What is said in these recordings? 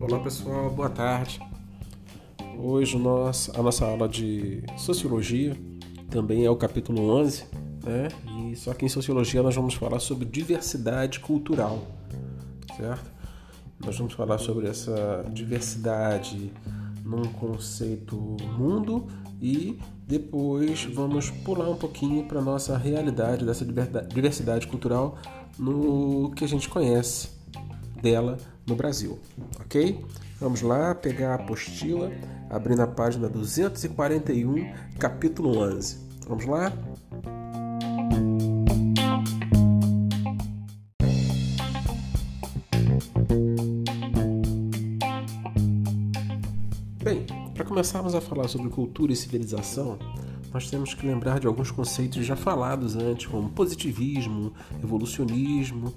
Olá pessoal, boa tarde. Hoje nós, a nossa aula de Sociologia também é o capítulo 11, né? E só que em Sociologia nós vamos falar sobre diversidade cultural, certo? Nós vamos falar sobre essa diversidade num conceito mundo e depois vamos pular um pouquinho para nossa realidade dessa diversidade cultural no que a gente conhece dela no Brasil, ok? Vamos lá pegar a apostila, abrindo a página 241, capítulo 11. Vamos lá? Começarmos a falar sobre cultura e civilização, nós temos que lembrar de alguns conceitos já falados antes, como positivismo, evolucionismo,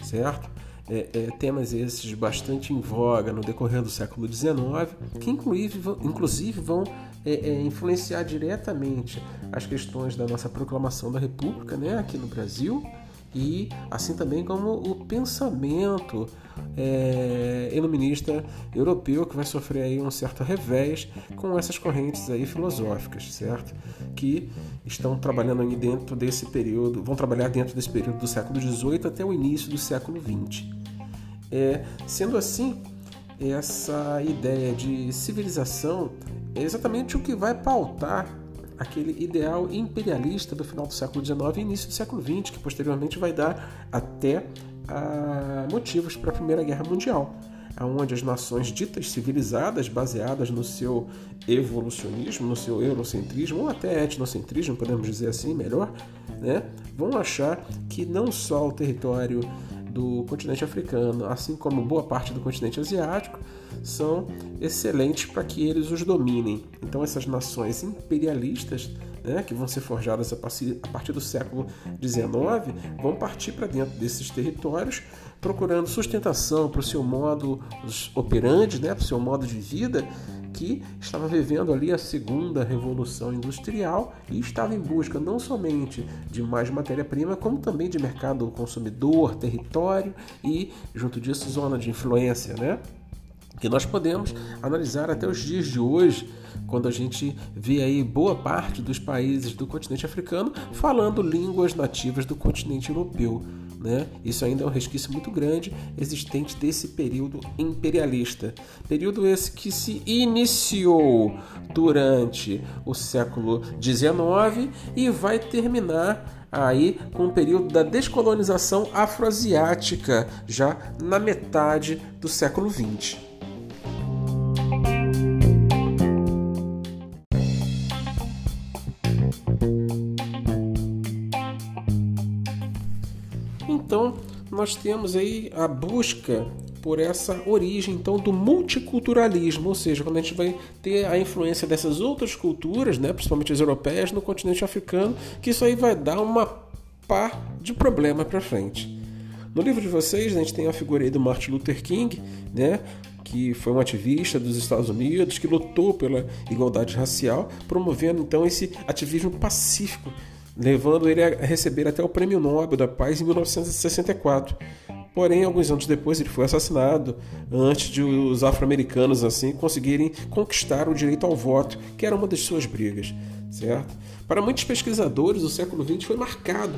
certo? É, é, temas esses bastante em voga no decorrer do século XIX, que inclusive, inclusive vão é, é, influenciar diretamente as questões da nossa proclamação da República né, aqui no Brasil e assim também como o pensamento é, iluminista europeu que vai sofrer aí um certo revés com essas correntes aí filosóficas, certo? Que estão trabalhando aí dentro desse período, vão trabalhar dentro desse período do século XVIII até o início do século XX. É, sendo assim, essa ideia de civilização é exatamente o que vai pautar aquele ideal imperialista do final do século XIX e início do século XX, que posteriormente vai dar até a, motivos para a Primeira Guerra Mundial, onde as nações ditas civilizadas, baseadas no seu evolucionismo, no seu eurocentrismo, ou até etnocentrismo, podemos dizer assim, melhor, né, vão achar que não só o território do continente africano, assim como boa parte do continente asiático, são excelentes para que eles os dominem. Então, essas nações imperialistas, né, que vão ser forjadas a partir do século XIX, vão partir para dentro desses territórios, procurando sustentação para o seu modo operandi, né, para o seu modo de vida, que estava vivendo ali a segunda revolução industrial e estava em busca não somente de mais matéria-prima, como também de mercado consumidor, território e, junto disso, zona de influência, né? que nós podemos analisar até os dias de hoje, quando a gente vê aí boa parte dos países do continente africano falando línguas nativas do continente europeu. Né? Isso ainda é um resquício muito grande existente desse período imperialista. Período esse que se iniciou durante o século XIX e vai terminar aí com o período da descolonização afroasiática, já na metade do século XX. Nós temos aí a busca por essa origem então do multiculturalismo, ou seja, quando a gente vai ter a influência dessas outras culturas, né, principalmente as europeias, no continente africano, que isso aí vai dar uma pá de problema para frente. No livro de vocês, a gente tem a figura aí do Martin Luther King, né, que foi um ativista dos Estados Unidos, que lutou pela igualdade racial, promovendo então esse ativismo pacífico levando ele a receber até o Prêmio Nobel da Paz em 1964. Porém, alguns anos depois ele foi assassinado antes de os afro-americanos assim conseguirem conquistar o direito ao voto, que era uma das suas brigas, certo? Para muitos pesquisadores, o século XX foi marcado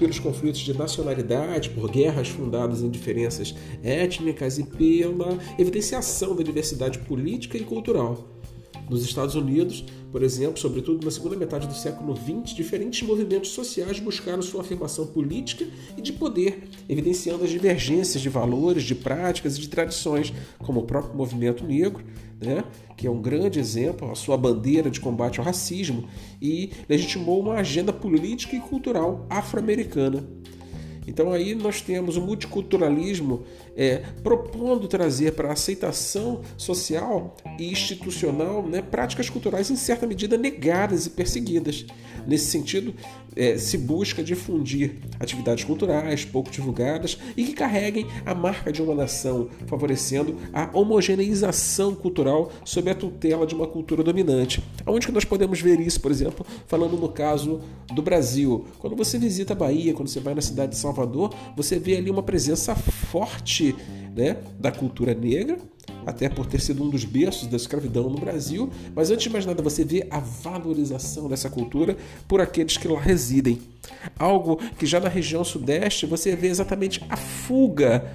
pelos conflitos de nacionalidade, por guerras fundadas em diferenças étnicas e pela evidenciação da diversidade política e cultural. Nos Estados Unidos, por exemplo, sobretudo na segunda metade do século XX, diferentes movimentos sociais buscaram sua afirmação política e de poder, evidenciando as divergências de valores, de práticas e de tradições, como o próprio movimento negro, né, que é um grande exemplo, a sua bandeira de combate ao racismo, e legitimou uma agenda política e cultural afro-americana. Então aí nós temos o multiculturalismo é, propondo trazer para a aceitação social e institucional né, práticas culturais em certa medida negadas e perseguidas. Nesse sentido, é, se busca difundir atividades culturais pouco divulgadas e que carreguem a marca de uma nação, favorecendo a homogeneização cultural sob a tutela de uma cultura dominante. Aonde que nós podemos ver isso, por exemplo, falando no caso do Brasil. Quando você visita a Bahia, quando você vai na cidade de Salvador, você vê ali uma presença forte né, da cultura negra, até por ter sido um dos berços da escravidão no Brasil, mas antes de mais nada você vê a valorização dessa cultura por aqueles que lá residem. Algo que já na região sudeste você vê exatamente a fuga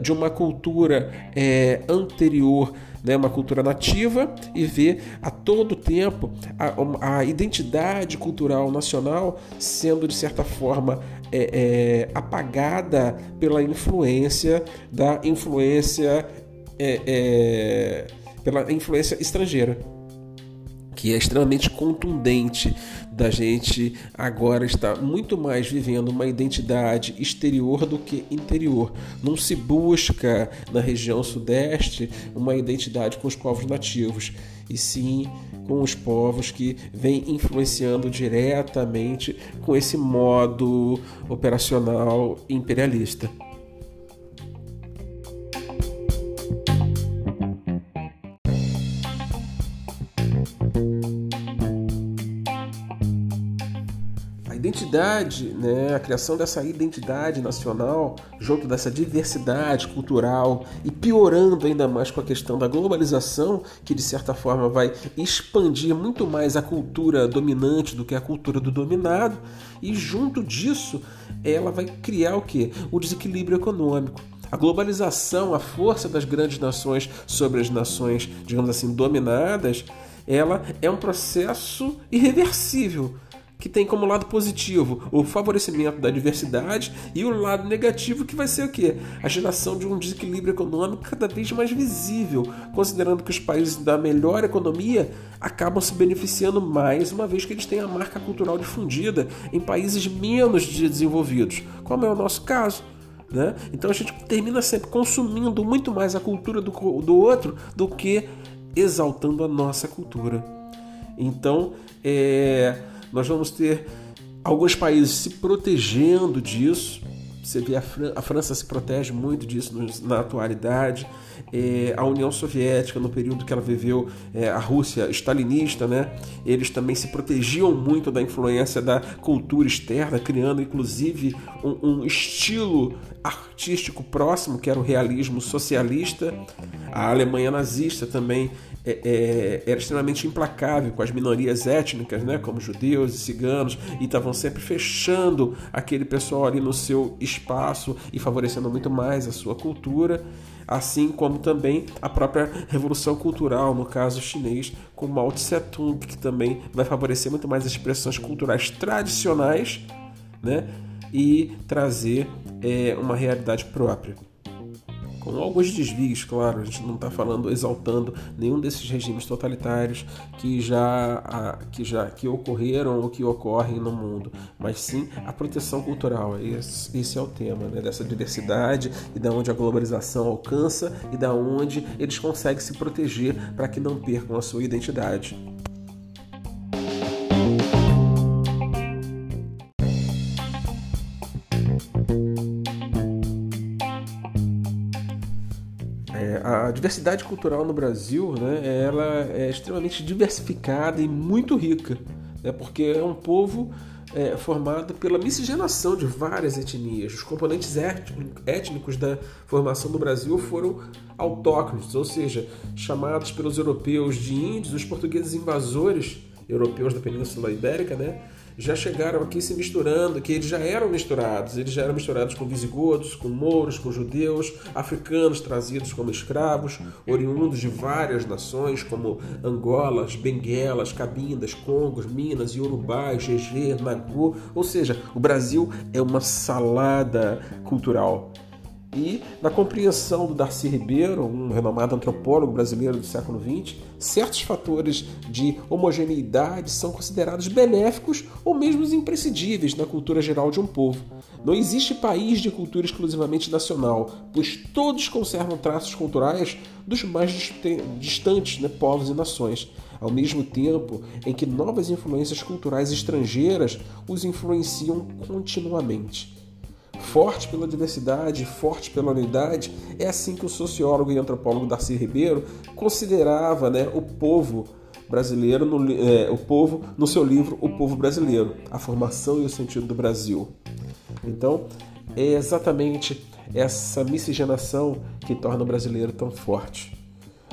de uma cultura é, anterior, né, uma cultura nativa, e vê a todo tempo a, a identidade cultural nacional sendo de certa forma é, é, apagada pela influência da influência é, é, pela influência estrangeira, que é extremamente contundente da gente agora estar muito mais vivendo uma identidade exterior do que interior. Não se busca na região sudeste uma identidade com os povos nativos, e sim com os povos que vêm influenciando diretamente com esse modo operacional imperialista. Identidade, né, a criação dessa identidade nacional, junto dessa diversidade cultural e piorando ainda mais com a questão da globalização, que de certa forma vai expandir muito mais a cultura dominante do que a cultura do dominado, e junto disso ela vai criar o que? O desequilíbrio econômico. A globalização, a força das grandes nações sobre as nações, digamos assim, dominadas, ela é um processo irreversível que tem como lado positivo o favorecimento da diversidade e o lado negativo que vai ser o quê? A geração de um desequilíbrio econômico cada vez mais visível, considerando que os países da melhor economia acabam se beneficiando mais, uma vez que eles têm a marca cultural difundida em países menos desenvolvidos, como é o nosso caso. Né? Então a gente termina sempre consumindo muito mais a cultura do, do outro do que exaltando a nossa cultura. Então, é nós vamos ter alguns países se protegendo disso. Você vê a, Fran a França se protege muito disso na atualidade. É, a União Soviética, no período que ela viveu, é, a Rússia stalinista, né? Eles também se protegiam muito da influência da cultura externa, criando inclusive um, um estilo artístico próximo, que era o realismo socialista. A Alemanha nazista também é, é, era extremamente implacável com as minorias étnicas, né, como judeus e ciganos, e estavam sempre fechando aquele pessoal ali no seu espaço e favorecendo muito mais a sua cultura, assim como também a própria revolução cultural, no caso chinês, com Mao Tse Tung, que também vai favorecer muito mais as expressões culturais tradicionais, né, e trazer é, uma realidade própria com alguns desvios, claro, a gente não está falando exaltando nenhum desses regimes totalitários que já, que já que ocorreram ou que ocorrem no mundo, mas sim a proteção cultural. Esse, esse é o tema né, dessa diversidade e da onde a globalização alcança e da onde eles conseguem se proteger para que não percam a sua identidade. Diversidade cultural no Brasil, né, ela é extremamente diversificada e muito rica, né, porque é um povo é, formado pela miscigenação de várias etnias. Os componentes étnicos da formação do Brasil foram autóctones, ou seja, chamados pelos europeus de índios, os portugueses invasores europeus da Península Ibérica, né, já chegaram aqui se misturando, que eles já eram misturados, eles já eram misturados com visigodos, com mouros, com judeus, africanos trazidos como escravos, oriundos de várias nações como Angolas, Benguelas, Cabindas, Congos, Minas, Yorubá, GG, Nagu, ou seja, o Brasil é uma salada cultural e na compreensão do Darcy Ribeiro, um renomado antropólogo brasileiro do século XX, certos fatores de homogeneidade são considerados benéficos ou mesmo imprescindíveis na cultura geral de um povo. Não existe país de cultura exclusivamente nacional, pois todos conservam traços culturais dos mais distantes né, povos e nações, ao mesmo tempo em que novas influências culturais estrangeiras os influenciam continuamente forte pela diversidade, forte pela unidade. É assim que o sociólogo e antropólogo Darcy Ribeiro considerava né, o povo brasileiro, no, é, o povo no seu livro O Povo Brasileiro, a formação e o sentido do Brasil. Então, é exatamente essa miscigenação que torna o brasileiro tão forte.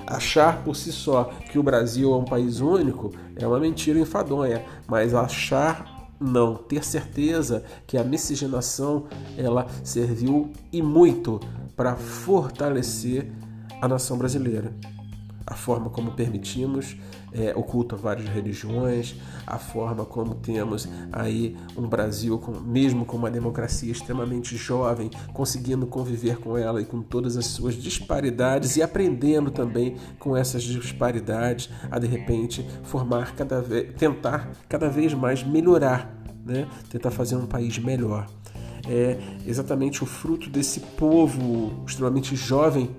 Achar por si só que o Brasil é um país único é uma mentira enfadonha, mas achar não, ter certeza que a miscigenação ela serviu e muito para fortalecer a nação brasileira. A forma como permitimos é, o culto a várias religiões, a forma como temos aí um Brasil, com, mesmo com uma democracia extremamente jovem, conseguindo conviver com ela e com todas as suas disparidades e aprendendo também com essas disparidades a de repente formar cada vez, tentar cada vez mais melhorar, né? tentar fazer um país melhor. É exatamente o fruto desse povo extremamente jovem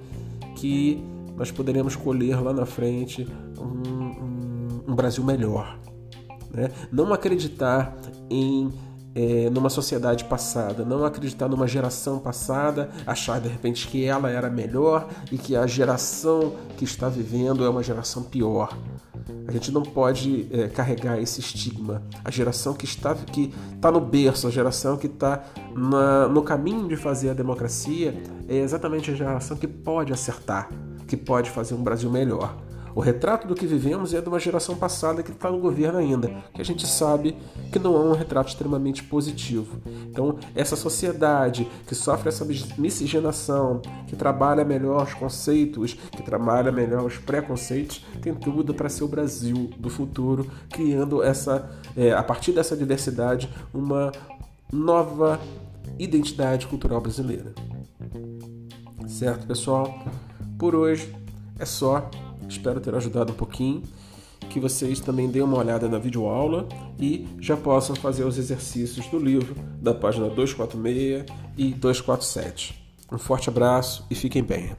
que nós poderemos colher lá na frente um, um, um Brasil melhor. Né? Não acreditar em é, numa sociedade passada, não acreditar numa geração passada, achar de repente que ela era melhor e que a geração que está vivendo é uma geração pior. A gente não pode é, carregar esse estigma. A geração que está, que está no berço, a geração que está no caminho de fazer a democracia, é exatamente a geração que pode acertar que pode fazer um Brasil melhor. O retrato do que vivemos é de uma geração passada que está no governo ainda, que a gente sabe que não é um retrato extremamente positivo. Então, essa sociedade que sofre essa miscigenação, que trabalha melhor os conceitos, que trabalha melhor os preconceitos, tem tudo para ser o Brasil do futuro, criando essa, é, a partir dessa diversidade, uma nova identidade cultural brasileira. Certo, pessoal? Por hoje é só. Espero ter ajudado um pouquinho. Que vocês também deem uma olhada na videoaula e já possam fazer os exercícios do livro da página 246 e 247. Um forte abraço e fiquem bem.